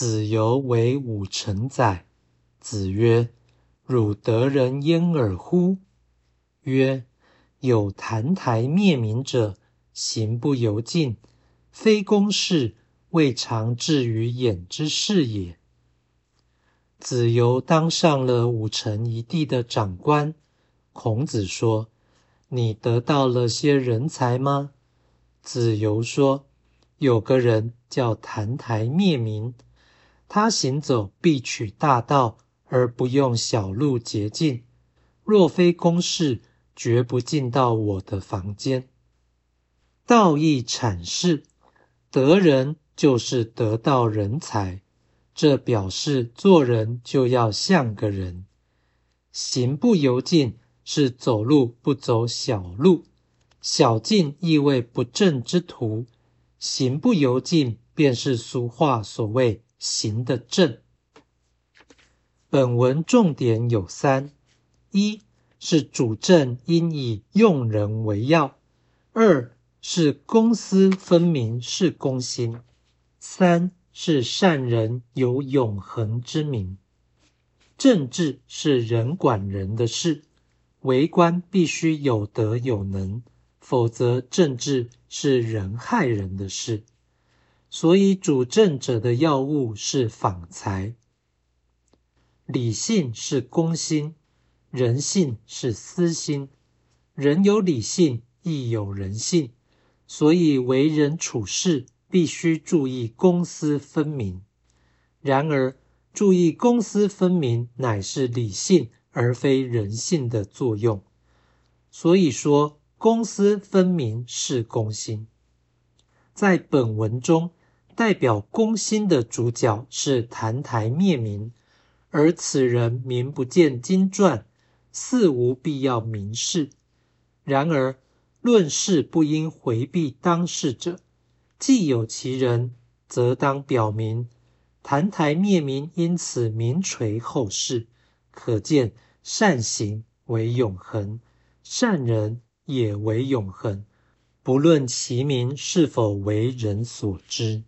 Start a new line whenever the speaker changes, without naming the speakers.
子游为武臣宰。子曰：“汝得人焉耳乎？”曰：“有澹台灭民者，行不由禁，非公事，未尝至于眼之事也。”子游当上了武臣一地的长官。孔子说：“你得到了些人才吗？”子游说：“有个人叫澹台灭民，他行走必取大道。”而不用小路捷径，若非公事，绝不进到我的房间。道义阐释，得人就是得到人才，这表示做人就要像个人。行不由径是走路不走小路，小径意味不正之途，行不由径便是俗话所谓行的正。本文重点有三：一是主政应以用人为要；二是公私分明是公心；三是善人有永恒之名。政治是人管人的事，为官必须有德有能，否则政治是人害人的事。所以主政者的要务是访才。理性是公心，人性是私心。人有理性，亦有人性，所以为人处事必须注意公私分明。然而，注意公私分明乃是理性而非人性的作用。所以说，公私分明是公心。在本文中，代表公心的主角是澹台灭民。而此人名不见经传，似无必要明示。然而论事不应回避当事者，既有其人，则当表明。澹台灭民，因此名垂后世。可见善行为永恒，善人也为永恒，不论其名是否为人所知。